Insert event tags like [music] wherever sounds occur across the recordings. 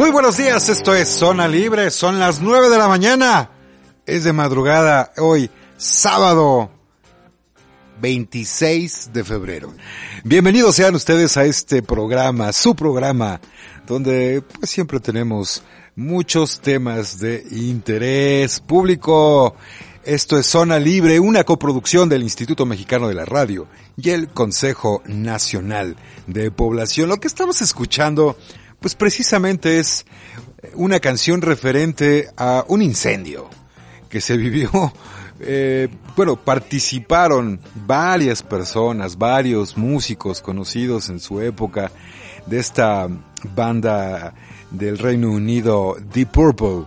Muy buenos días, esto es Zona Libre, son las nueve de la mañana, es de madrugada hoy, sábado 26 de febrero. Bienvenidos sean ustedes a este programa, su programa, donde pues siempre tenemos muchos temas de interés público. Esto es Zona Libre, una coproducción del Instituto Mexicano de la Radio y el Consejo Nacional de Población. Lo que estamos escuchando pues precisamente es una canción referente a un incendio que se vivió, [laughs] eh, bueno, participaron varias personas, varios músicos conocidos en su época de esta banda del Reino Unido, Deep Purple,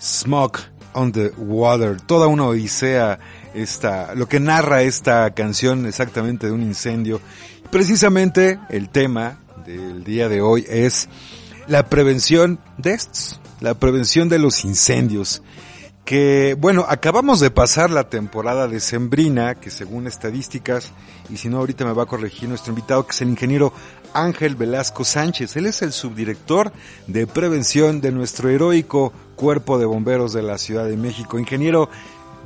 Smoke on the Water, toda una odisea, esta, lo que narra esta canción exactamente de un incendio. Precisamente el tema del día de hoy es la prevención de estos, la prevención de los incendios. Que, bueno, acabamos de pasar la temporada de Sembrina, que según estadísticas, y si no ahorita me va a corregir nuestro invitado, que es el ingeniero Ángel Velasco Sánchez. Él es el subdirector de prevención de nuestro heroico Cuerpo de Bomberos de la Ciudad de México. Ingeniero,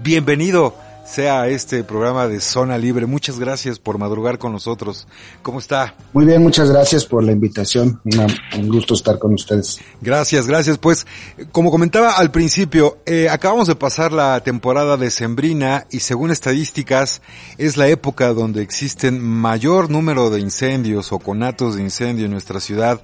bienvenido sea este programa de Zona Libre. Muchas gracias por madrugar con nosotros. ¿Cómo está? Muy bien, muchas gracias por la invitación. un gusto estar con ustedes. Gracias, gracias. Pues, como comentaba al principio, eh, acabamos de pasar la temporada de Sembrina y según estadísticas es la época donde existen mayor número de incendios o conatos de incendio en nuestra ciudad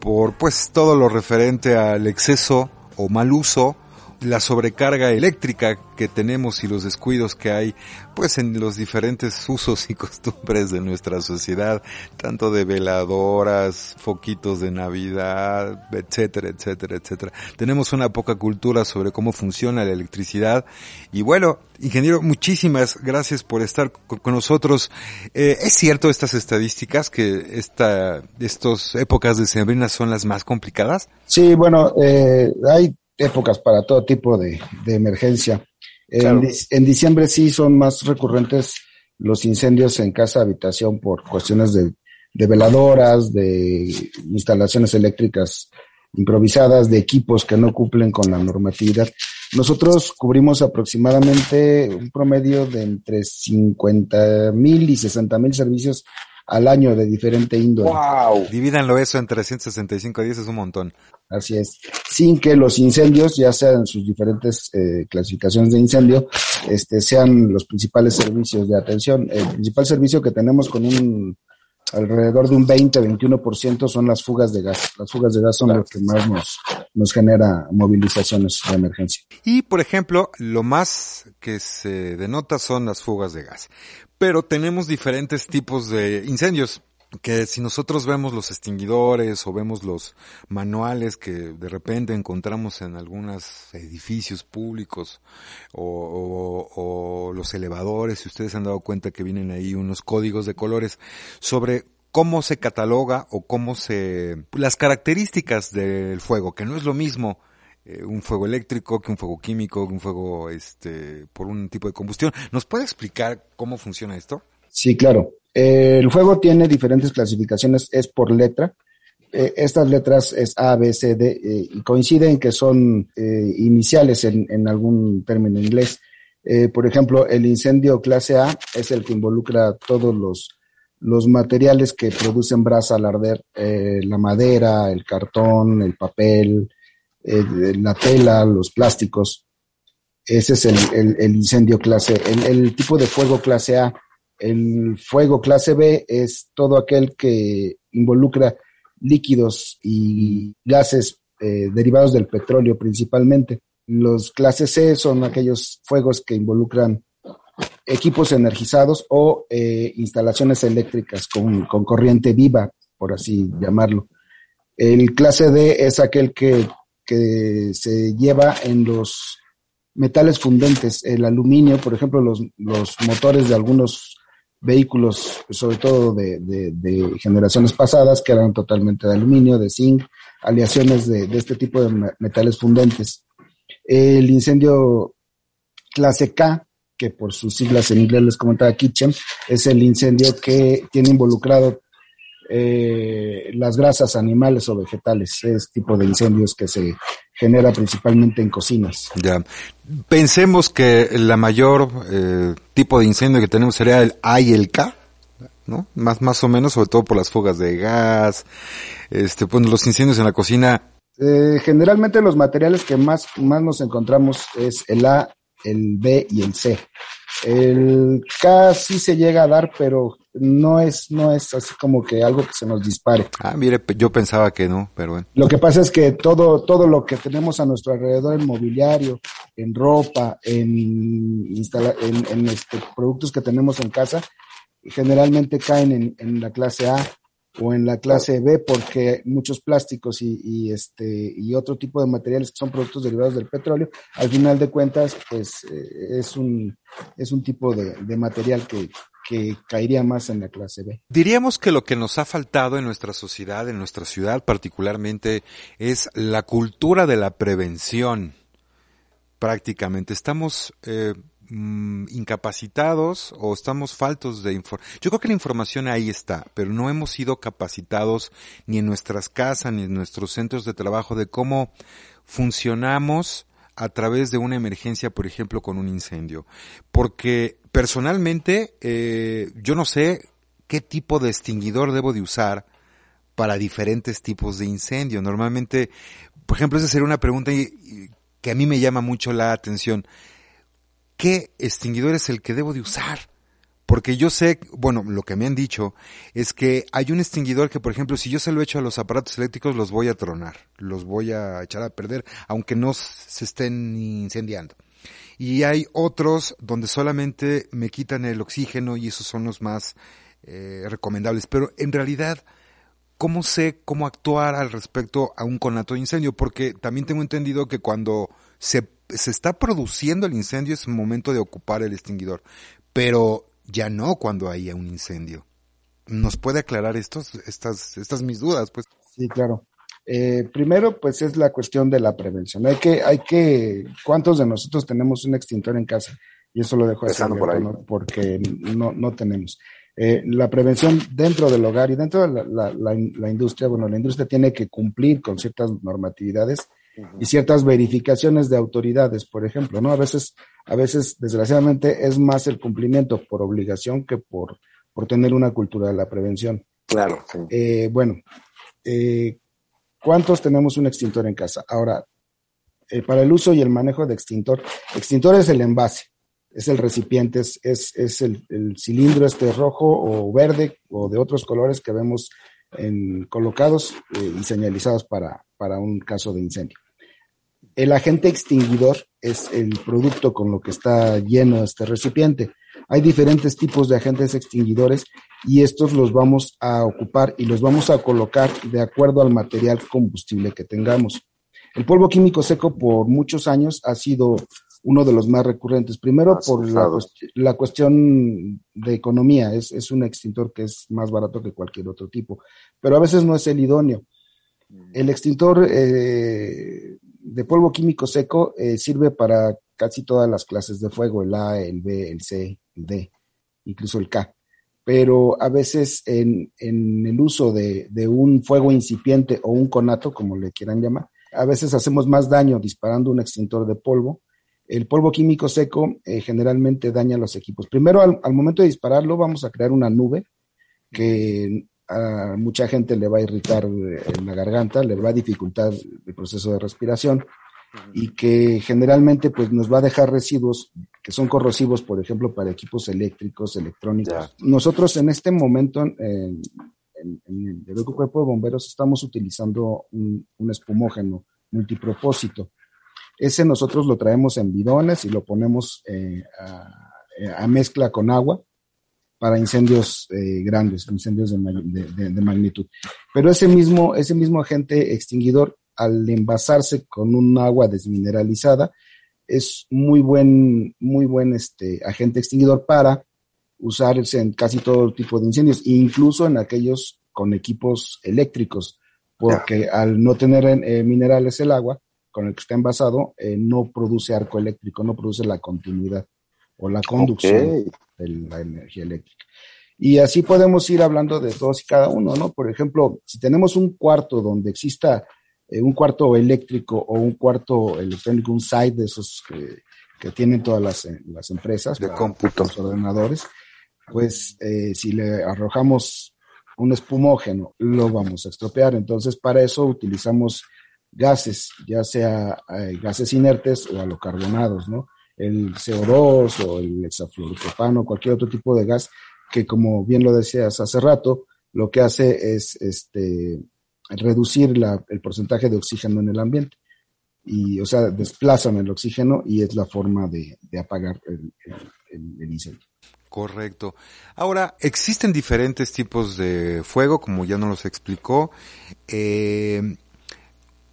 por pues todo lo referente al exceso o mal uso la sobrecarga eléctrica que tenemos y los descuidos que hay pues en los diferentes [laughs] usos y costumbres de nuestra sociedad, tanto de veladoras, foquitos de Navidad, etcétera, etcétera, etcétera. Tenemos una poca cultura sobre cómo funciona la electricidad y bueno, ingeniero, muchísimas gracias por estar con nosotros. Eh, ¿Es cierto estas estadísticas que esta, estas épocas de sembrina son las más complicadas? Sí, bueno, eh, hay épocas para todo tipo de, emergencia. En, diciembre sí son más recurrentes los incendios en casa habitación por cuestiones de, de veladoras, de instalaciones eléctricas improvisadas, de equipos que no cumplen con la normatividad. Nosotros cubrimos aproximadamente un promedio de entre 50 mil y 60 mil servicios al año de diferente índole. ¡Wow! Divídanlo eso en 365 días, es un montón. Así es. Sin que los incendios, ya sean sus diferentes eh, clasificaciones de incendio, este, sean los principales servicios de atención. El principal servicio que tenemos con un alrededor de un 20-21% son las fugas de gas. Las fugas de gas son lo que más nos, nos genera movilizaciones de emergencia. Y, por ejemplo, lo más que se denota son las fugas de gas. Pero tenemos diferentes tipos de incendios que si nosotros vemos los extinguidores o vemos los manuales que de repente encontramos en algunos edificios públicos o, o, los elevadores, si ustedes han dado cuenta que vienen ahí unos códigos de colores sobre cómo se cataloga o cómo se las características del fuego, que no es lo mismo eh, un fuego eléctrico que un fuego químico, que un fuego este por un tipo de combustión. ¿Nos puede explicar cómo funciona esto? Sí, claro. Eh, el fuego tiene diferentes clasificaciones, es por letra. Eh, estas letras es A, B, C, D eh, y coinciden que son iniciales en, algún término inglés. por ejemplo, el incendio clase A es el que involucra todos los, los materiales que producen brasa al arder, eh, la madera, el cartón, el papel, la tela, los plásticos. Ese es el, el, incendio clase, el, tipo de fuego clase A. El fuego clase B es todo aquel que involucra líquidos y gases eh, derivados del petróleo principalmente. Los clases C son aquellos fuegos que involucran equipos energizados o eh, instalaciones eléctricas con, con, corriente viva, por así llamarlo. El clase D es aquel que, que se lleva en los metales fundentes, el aluminio, por ejemplo, los, los motores de algunos vehículos, sobre todo de, generaciones pasadas, que eran totalmente de aluminio, de zinc, aleaciones de, de este tipo de metales fundentes. El incendio clase K, que por sus siglas en inglés les comentaba Kitchen, es el incendio que tiene involucrado eh, las grasas animales o vegetales, es tipo de incendios que se genera principalmente en cocinas. Ya. Pensemos que la mayor eh, tipo de incendio que tenemos sería el A y el K, ¿no? Más, más o menos, sobre todo por las fugas de gas, este, pues los incendios en la cocina. Eh, generalmente los materiales que más, más nos encontramos es el A, el B y el C. El K sí se llega a dar, pero no es, no es así como que algo que se nos dispare. Ah, mire, yo pensaba que no, pero bueno. Lo que pasa es que todo, todo lo que tenemos a nuestro alrededor en mobiliario, en ropa, en, en, en este, productos que tenemos en casa, generalmente caen en, en la clase A o en la clase B porque muchos plásticos y, y, este y otro tipo de materiales que son productos derivados del petróleo al final de cuentas pues eh, es un es un tipo de, de material que, que caería más en la clase B. Diríamos que lo que nos ha faltado en nuestra sociedad, en nuestra ciudad particularmente, es la cultura de la prevención. Prácticamente estamos eh, Mm, incapacitados o estamos faltos de información. Yo creo que la información ahí está, pero no hemos sido capacitados ni en nuestras casas ni en nuestros centros de trabajo de cómo funcionamos a través de una emergencia, por ejemplo, con un incendio. Porque personalmente eh, yo no sé qué tipo de extinguidor debo de usar para diferentes tipos de incendio. Normalmente, por ejemplo, esa sería una pregunta que a mí me llama mucho la atención qué extinguidor es el que debo de usar. Porque yo sé, bueno, lo que me han dicho es que hay un extinguidor que, por ejemplo, si yo se lo echo a los aparatos eléctricos, los voy a tronar, los voy a echar a perder, aunque no se estén incendiando. Y hay otros donde solamente me quitan el oxígeno y esos son los más eh, recomendables. Pero en realidad, ¿cómo sé cómo actuar al respecto a un conato de incendio? Porque también tengo entendido que cuando se se está produciendo el incendio, es momento de ocupar el extinguidor, pero ya no cuando haya un incendio. ¿Nos puede aclarar estos, estas, estas mis dudas? Pues. Sí, claro. Eh, primero, pues es la cuestión de la prevención. Hay que, hay que, ¿cuántos de nosotros tenemos un extintor en casa? Y eso lo dejo así, ¿no? porque no, no tenemos. Eh, la prevención dentro del hogar y dentro de la, la, la, industria, bueno, la industria tiene que cumplir con ciertas normatividades y ciertas verificaciones de autoridades, por ejemplo, ¿no? A veces, a veces, desgraciadamente, es más el cumplimiento por obligación que por, por tener una cultura de la prevención. Claro. Eh, bueno, eh, ¿cuántos tenemos un extintor en casa? Ahora, eh, para el uso y el manejo de extintor, extintor es el envase, es el recipiente, es, es, el, el, cilindro este rojo o verde o de otros colores que vemos en, colocados y señalizados para, para un caso de incendio. El agente extinguidor es el producto con lo que está lleno este recipiente. Hay diferentes tipos de agentes extinguidores y estos los vamos a ocupar y los vamos a colocar de acuerdo al material combustible que tengamos. El polvo químico seco por muchos años ha sido uno de los más recurrentes. Primero por la, cuestión de economía, es, es, un extintor que es más barato que cualquier otro tipo, pero a veces no es el idóneo. Mm. El extintor eh, de polvo químico seco eh, sirve para casi todas las clases de fuego, el A, el B, el C, el D, incluso el K. Pero a veces en, en el uso de, de, un fuego incipiente o un conato, como le quieran llamar, a veces hacemos más daño disparando un extintor de polvo. El polvo químico seco eh, generalmente daña los equipos. Primero, al, al, momento de dispararlo, vamos a crear una nube que a mucha gente le va a irritar en la garganta, le va a dificultar el proceso de respiración y que generalmente pues nos va a dejar residuos que son corrosivos, por ejemplo, para equipos eléctricos, electrónicos. Nosotros en este momento en, el Cuerpo de Bomberos estamos utilizando un, espumógeno multipropósito. Ese nosotros lo traemos en bidones y lo ponemos eh, a, mezcla con agua para incendios eh, grandes, incendios de, de, magnitud. Pero ese mismo, ese mismo agente extinguidor al envasarse con un agua desmineralizada, es muy buen, muy buen este, agente extinguidor para usarse en casi todo tipo de incendios, incluso en aquellos con equipos eléctricos, porque al no tener eh, minerales el agua con el que está envasado, eh, no produce arco eléctrico, no produce la continuidad o la conducción la energía eléctrica. Y así podemos ir hablando de todos y cada uno, ¿no? Por ejemplo, si tenemos un cuarto donde exista eh, un cuarto eléctrico o un cuarto electrónico, un site de esos que, tienen todas las, eh, las empresas de cómputo, los ordenadores, pues eh, si le arrojamos un espumógeno, lo vamos a estropear. Entonces, para eso utilizamos gases, ya sea gases inertes o alocarbonados, ¿no? El CO2 o el hexafluoropropano, cualquier otro tipo de gas que, como bien lo decías hace rato, lo que hace es este, reducir la, el porcentaje de oxígeno en el ambiente. Y, o sea, desplazan el oxígeno y es la forma de, apagar el, incendio. Correcto. Ahora, existen diferentes tipos de fuego, como ya nos los explicó. Eh,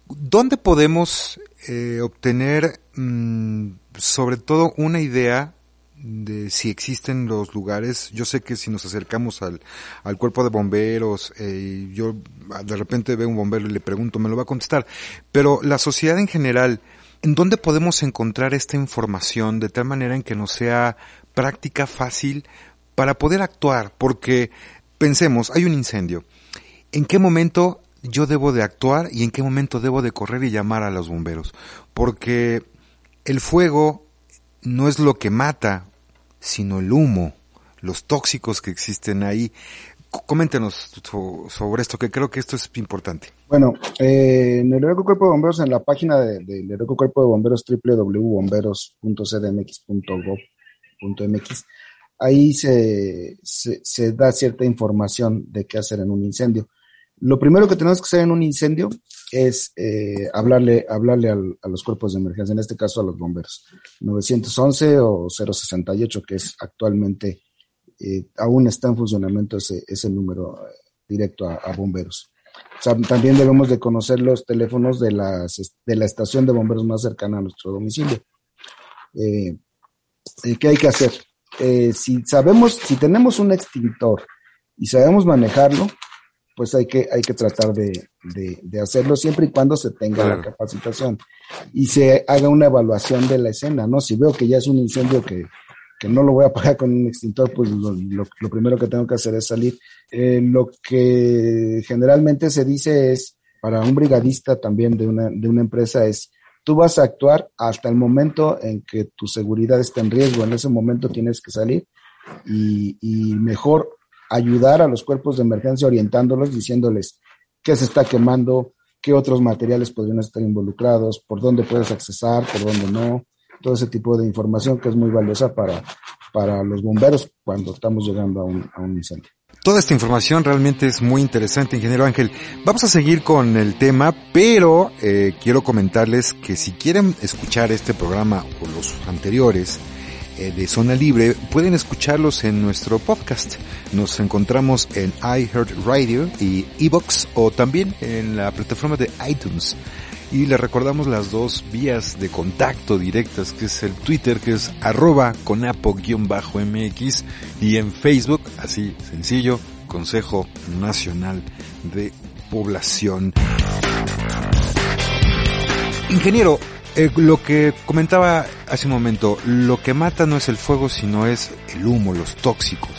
¿Dónde podemos eh, obtener, mm, sobre todo, una idea de si existen los lugares. Yo sé que si nos acercamos al, al cuerpo de bomberos, eh, yo de repente veo un bombero y le pregunto, me lo va a contestar. Pero la sociedad en general, ¿en dónde podemos encontrar esta información de tal manera en que nos sea práctica, fácil, para poder actuar? Porque pensemos, hay un incendio. ¿En qué momento yo debo de actuar y en qué momento debo de correr y llamar a los bomberos? Porque el fuego no es lo que mata sino el humo, los tóxicos que existen ahí. Coméntenos sobre esto, que creo que esto es importante. Bueno, eh, en el Heroico Cuerpo de Bomberos, en la página del de, Heroico Cuerpo de Bomberos, www.bomberos.cdmx.gov.mx, ahí se, se, da cierta información de qué hacer en un incendio. Lo primero que tenemos que hacer en un incendio es eh, hablarle, hablarle a los cuerpos de emergencia, en este caso a los bomberos. 911 o 068, que es actualmente, eh, aún está en funcionamiento ese, ese número eh, directo a, bomberos. también debemos de conocer los teléfonos de, las, de la estación de bomberos más cercana a nuestro domicilio. ¿Qué hay que hacer? si sabemos, si tenemos un extintor y sabemos manejarlo, pues hay que, hay que tratar de, de, hacerlo siempre y cuando se tenga la capacitación y se haga una evaluación de la escena, ¿no? Si veo que ya es un incendio que, que no lo voy a apagar con un extintor, pues lo, lo, primero que tengo que hacer es salir. Eh, lo que generalmente se dice es, para un brigadista también de una, de una empresa es, tú vas a actuar hasta el momento en que tu seguridad está en riesgo, en ese momento tienes que salir y, y mejor ayudar a los cuerpos de emergencia orientándolos, diciéndoles qué se está quemando, qué otros materiales podrían estar involucrados, por dónde puedes accesar, por dónde no, todo ese tipo de información que es muy valiosa para, para los bomberos cuando estamos llegando a un, a un incendio. Toda esta información realmente es muy interesante, ingeniero Ángel. Vamos a seguir con el tema, pero eh, quiero comentarles que si quieren escuchar este programa o los anteriores, de Zona Libre, pueden escucharlos en nuestro podcast. Nos encontramos en iHeartRadio y Evox o también en la plataforma de iTunes. Y les recordamos las dos vías de contacto directas, que es el Twitter, que es arroba conapo-mx y en Facebook, así sencillo, Consejo Nacional de Población. Ingeniero, eh, lo que comentaba hace un momento, lo que mata no es el fuego, sino es el humo, los tóxicos,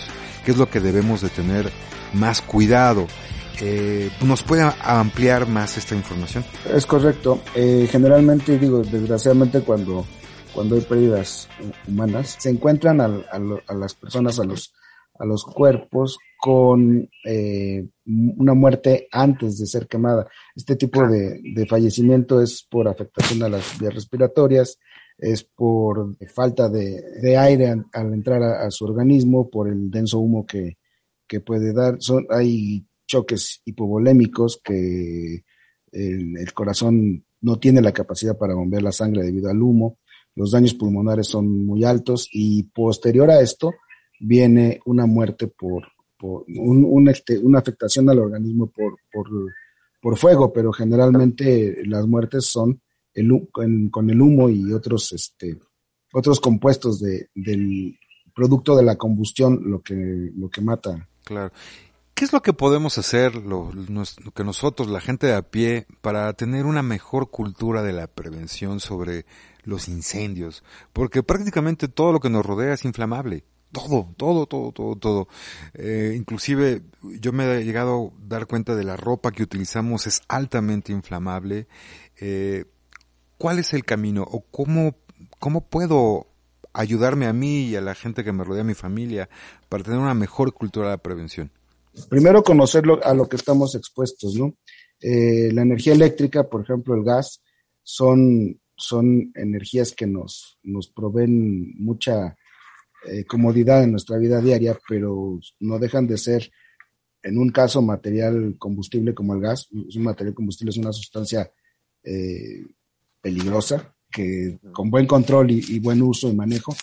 que es lo que debemos de tener más cuidado. Eh, ¿Nos puede ampliar más esta información? Es correcto. Eh, generalmente, digo, desgraciadamente cuando, cuando hay pérdidas humanas, se encuentran a, las personas, a los, a los cuerpos con eh, una muerte antes de ser quemada. Este tipo de, fallecimiento es por afectación a las vías respiratorias, es por falta de, aire al, entrar a, su organismo, por el denso humo que, puede dar. Son, hay choques hipovolémicos que el, corazón no tiene la capacidad para bombear la sangre debido al humo, los daños pulmonares son muy altos y posterior a esto viene una muerte por, por un, este, una afectación al organismo por, por, fuego, pero generalmente las muertes son el, con el humo y otros, este, otros compuestos de, del producto de la combustión lo que, lo que mata. Claro. ¿Qué es lo que podemos hacer, lo, que nosotros, la gente de a pie, para tener una mejor cultura de la prevención sobre los incendios? Porque prácticamente todo lo que nos rodea es inflamable. Todo, todo, todo, todo, todo. Eh, inclusive yo me he llegado a dar cuenta de la ropa que utilizamos es altamente inflamable. Eh, ¿Cuál es el camino o cómo, cómo puedo ayudarme a mí y a la gente que me rodea, a mi familia, para tener una mejor cultura de la prevención? primero conocerlo a lo que estamos expuestos, ¿no? Eh, la energía eléctrica, por ejemplo, el gas, son, son energías que nos, nos proveen mucha eh, comodidad en nuestra vida diaria, pero no dejan de ser, en un caso, material combustible como el gas. Un material combustible es una sustancia eh, peligrosa que con buen control y, y, buen uso y manejo,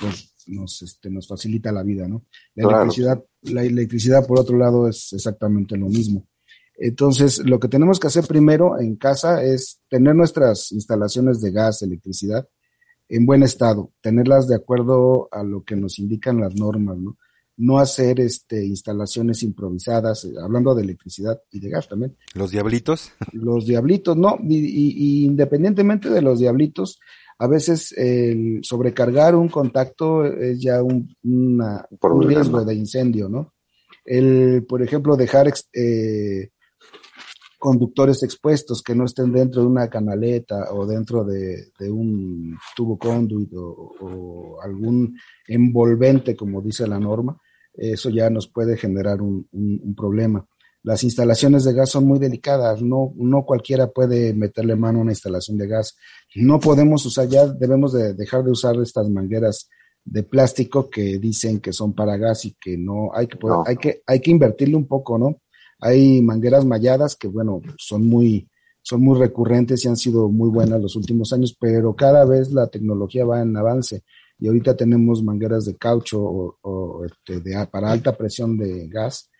pues nos, este, nos facilita la vida, ¿no? La electricidad, la electricidad, por otro lado, es exactamente lo mismo. Entonces, lo que tenemos que hacer primero en casa es tener nuestras instalaciones de gas, electricidad, en buen estado, tenerlas de acuerdo a lo que nos indican las normas, ¿no? No hacer este, instalaciones improvisadas, eh, hablando de electricidad y de gas también. ¿Los diablitos? [laughs] Los diablitos, no, y independientemente de los diablitos, a veces el sobrecargar un contacto es ya un, riesgo de incendio, ¿no? El, por ejemplo, dejar eh, conductores expuestos que no estén dentro de una canaleta o dentro de, un tubo conduit o, algún envolvente, como dice la norma, eso ya nos puede generar un, un problema las instalaciones de gas son muy delicadas, no, no cualquiera puede meterle mano a una instalación de gas. No podemos usar, ya debemos de dejar de usar estas mangueras de plástico que dicen que son para gas y que no, hay que, hay que, hay que invertirle un poco, ¿no? Hay mangueras malladas que, bueno, son muy, son muy recurrentes y han sido muy buenas los últimos años, pero cada vez la tecnología va en avance y ahorita tenemos mangueras de caucho o, este, de, para alta presión de gas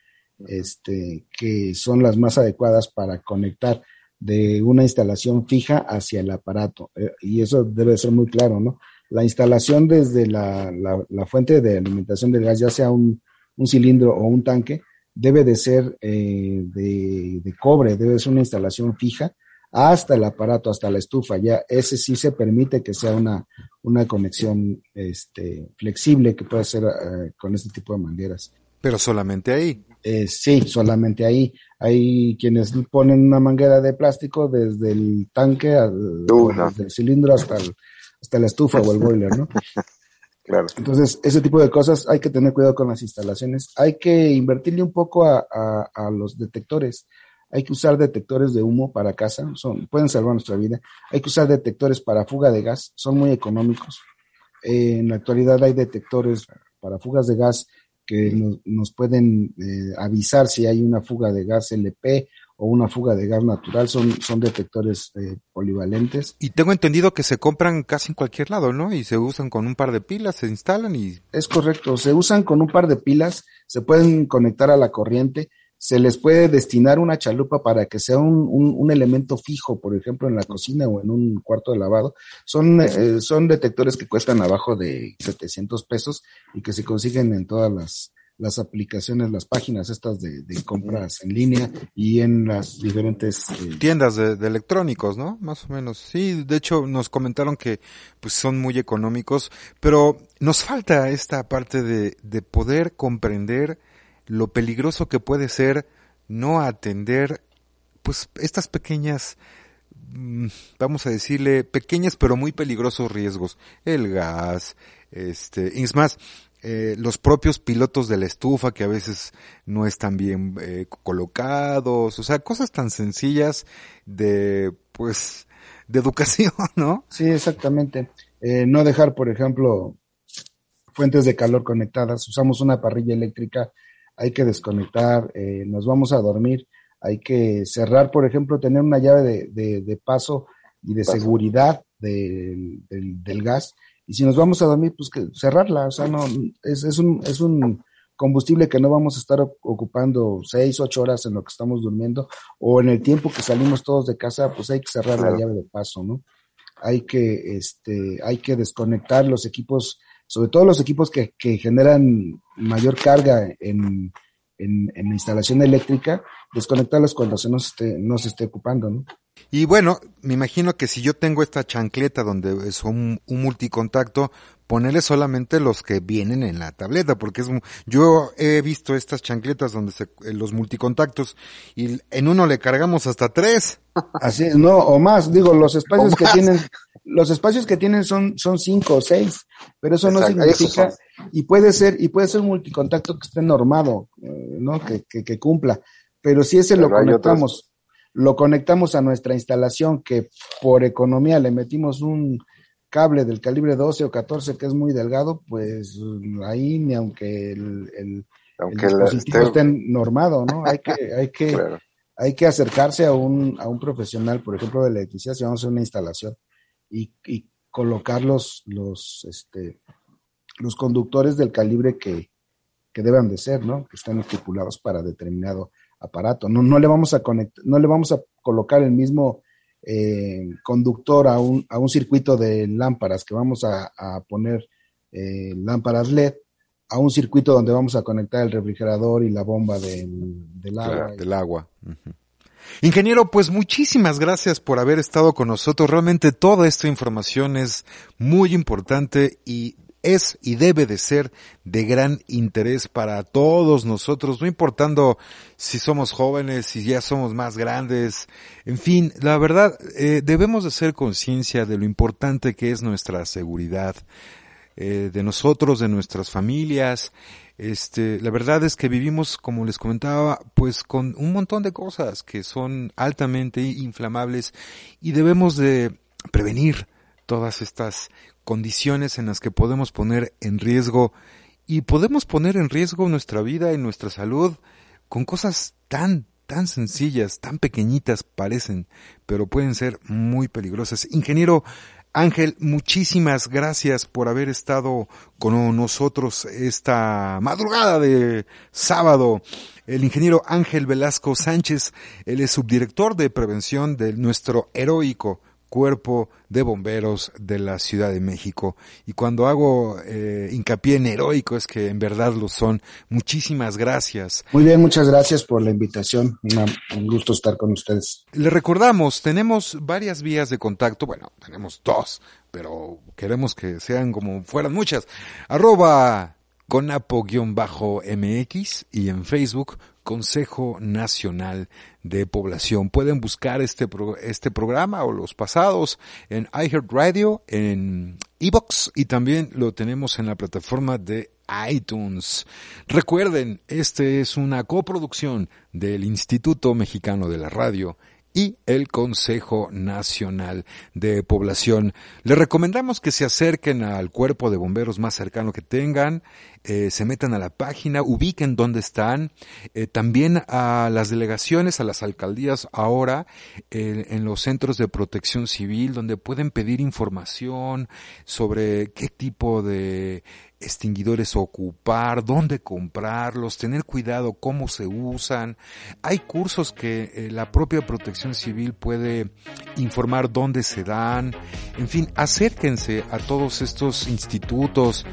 este, que son las más adecuadas para conectar de una instalación fija hacia el aparato. Eh, y eso debe ser muy claro, ¿no? La instalación desde la, la, fuente de alimentación del gas, ya sea un, un, cilindro o un tanque, debe de ser eh, de, de, cobre, debe ser una instalación fija hasta el aparato, hasta la estufa. Ya ese sí se permite que sea una, una conexión este, flexible que pueda ser eh, con este tipo de mangueras. Pero solamente ahí. Eh, sí, solamente ahí. Hay quienes ponen una manguera de plástico desde el tanque, al, desde el cilindro hasta, hasta la estufa o el boiler, ¿no? [laughs] Entonces, ese tipo de cosas hay que tener cuidado con las instalaciones. Hay que invertirle un poco a, a, los detectores. Hay que usar detectores de humo para casa, son, pueden salvar nuestra vida. Hay que usar detectores para fuga de gas, son muy económicos. en la actualidad hay detectores para fugas de gas que nos, pueden eh, avisar si hay una fuga de gas LP o una fuga de gas natural, son, son detectores eh, polivalentes. Y tengo entendido que se compran casi en cualquier lado, ¿no? Y se usan con un par de pilas, se instalan y... Es correcto, se usan con un par de pilas, se pueden conectar a la corriente se les puede destinar una chalupa para que sea un, un, elemento fijo, por ejemplo, en la cocina o en un cuarto de lavado. Son, eh, son detectores que cuestan abajo de 700 pesos y que se consiguen en todas las, las aplicaciones, las páginas estas de, de compras en línea y en las diferentes eh, tiendas de, de, electrónicos, ¿no? Más o menos. Sí, de hecho nos comentaron que pues son muy económicos, pero nos falta esta parte de, de poder comprender lo peligroso que puede ser no atender pues estas pequeñas mm, vamos a decirle pequeñas pero muy peligrosos riesgos el gas este es más eh, los propios pilotos de la estufa que a veces no están bien eh, colocados, o sea, cosas tan sencillas de, pues, de educación, [laughs] ¿no? Sí, exactamente. Eh, no dejar, por ejemplo, fuentes de calor conectadas. Usamos una parrilla eléctrica, hay que desconectar, eh, nos vamos a dormir, hay que cerrar, por ejemplo, tener una llave de, de, paso y de seguridad del, del, gas. Y si nos vamos a dormir, pues que cerrarla. O sea, no, es, es, un, es un combustible que no vamos a estar ocupando seis, ocho horas en lo que estamos durmiendo o en el tiempo que salimos todos de casa, pues hay que cerrar la llave de paso, ¿no? Hay que, este, hay que desconectar los equipos sobre todo los equipos que, que generan mayor carga en, en, la instalación eléctrica, desconectarlos cuando se nos esté, no se esté ocupando, ¿no? Y bueno, me imagino que si yo tengo esta chancleta donde es un, un multicontacto, ponerle solamente los que vienen en la tableta, porque es yo he visto estas chancletas donde se, eh, los multicontactos y en uno le cargamos hasta tres. Así es, no, o más, digo, los espacios que tienen, los espacios que tienen son, son cinco o seis, pero eso no significa, y puede ser, y puede ser un multicontacto que esté normado, eh, ¿no? Que, que, que, cumpla. Pero si ese lo conectamos, lo conectamos a nuestra instalación, que por economía le metimos un cable del calibre 12 o 14 que es muy delgado, pues ahí ni aunque el, el, dispositivo esté... normado, ¿no? Hay que, [laughs] hay que, hay que acercarse a un, a un profesional, por ejemplo, de electricidad, si vamos a hacer una instalación y, y colocar los, los, este, los conductores del calibre que, que deban de ser, ¿no? Que están estipulados para determinado aparato. No, no le vamos a conectar, no le vamos a colocar el mismo eh, conductor a un, a un circuito de lámparas que vamos a, a poner eh, lámparas LED a un circuito donde vamos a conectar el refrigerador y la bomba del, del agua. del agua. Ingeniero, pues muchísimas gracias por haber estado con nosotros. Realmente toda esta información es muy importante y es y debe de ser de gran interés para todos nosotros, no importando si somos jóvenes, si ya somos más grandes, en fin, la verdad, eh, debemos de ser conciencia de lo importante que es nuestra seguridad, eh, de nosotros, de nuestras familias, este, la verdad es que vivimos, como les comentaba, pues con un montón de cosas que son altamente inflamables y debemos de prevenir todas estas condiciones en las que podemos poner en riesgo y podemos poner en riesgo nuestra vida y nuestra salud con cosas tan, tan sencillas, tan pequeñitas parecen, pero pueden ser muy peligrosas. Ingeniero, Ángel, muchísimas gracias por haber estado con nosotros esta madrugada de sábado. El ingeniero Ángel Velasco Sánchez, él es subdirector de prevención de nuestro heroico cuerpo de bomberos de la Ciudad de México. Y cuando hago eh, hincapié en heroico es que en verdad lo son. Muchísimas gracias. Muy bien, muchas gracias por la invitación. un gusto estar con ustedes. Le recordamos, tenemos varias vías de contacto. Bueno, tenemos dos, pero queremos que sean como fueran muchas. Arroba conapo-mx y en Facebook Consejo Nacional de Población. Pueden buscar este, este programa o los pasados en iHeartRadio, en Evox y también lo tenemos en la plataforma de iTunes. Recuerden, este es una coproducción del Instituto Mexicano de la Radio y el Consejo Nacional de Población. Les recomendamos que se acerquen al cuerpo de bomberos más cercano que tengan, eh, se metan a la página, ubiquen dónde están, eh, también a las delegaciones, a las alcaldías ahora, eh, en los centros de protección civil, donde pueden pedir información sobre qué tipo de extinguidores ocupar, dónde comprarlos, tener cuidado cómo se usan. Hay cursos que la propia protección civil puede informar dónde se dan. En fin, acérquense a todos estos institutos,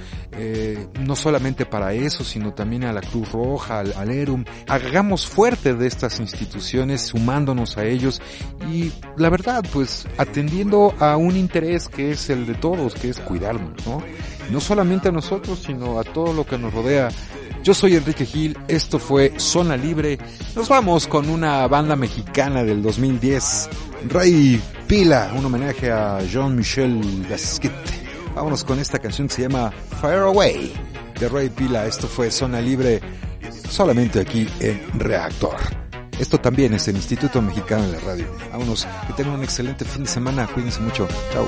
no solamente para eso, sino también a la Cruz Roja, al, al ERUM. Hagamos fuerte de estas instituciones, sumándonos a ellos y la verdad, pues atendiendo a un interés que es el de todos, que es cuidarnos, ¿no? no solamente a nosotros, sino a todo lo que nos rodea. Yo soy Enrique Gil, esto fue Zona Libre. Nos vamos con una banda mexicana del 2010, Rey Pila, un homenaje a Jean-Michel Gasquet. Vámonos con esta canción que se llama Fire Away. De Ray Pila. Esto fue Zona Libre solamente aquí en Reactor. Esto también es el Instituto Mexicano de la Radio. Vámonos, que tengan un excelente fin de semana. Cuídense mucho. Chao.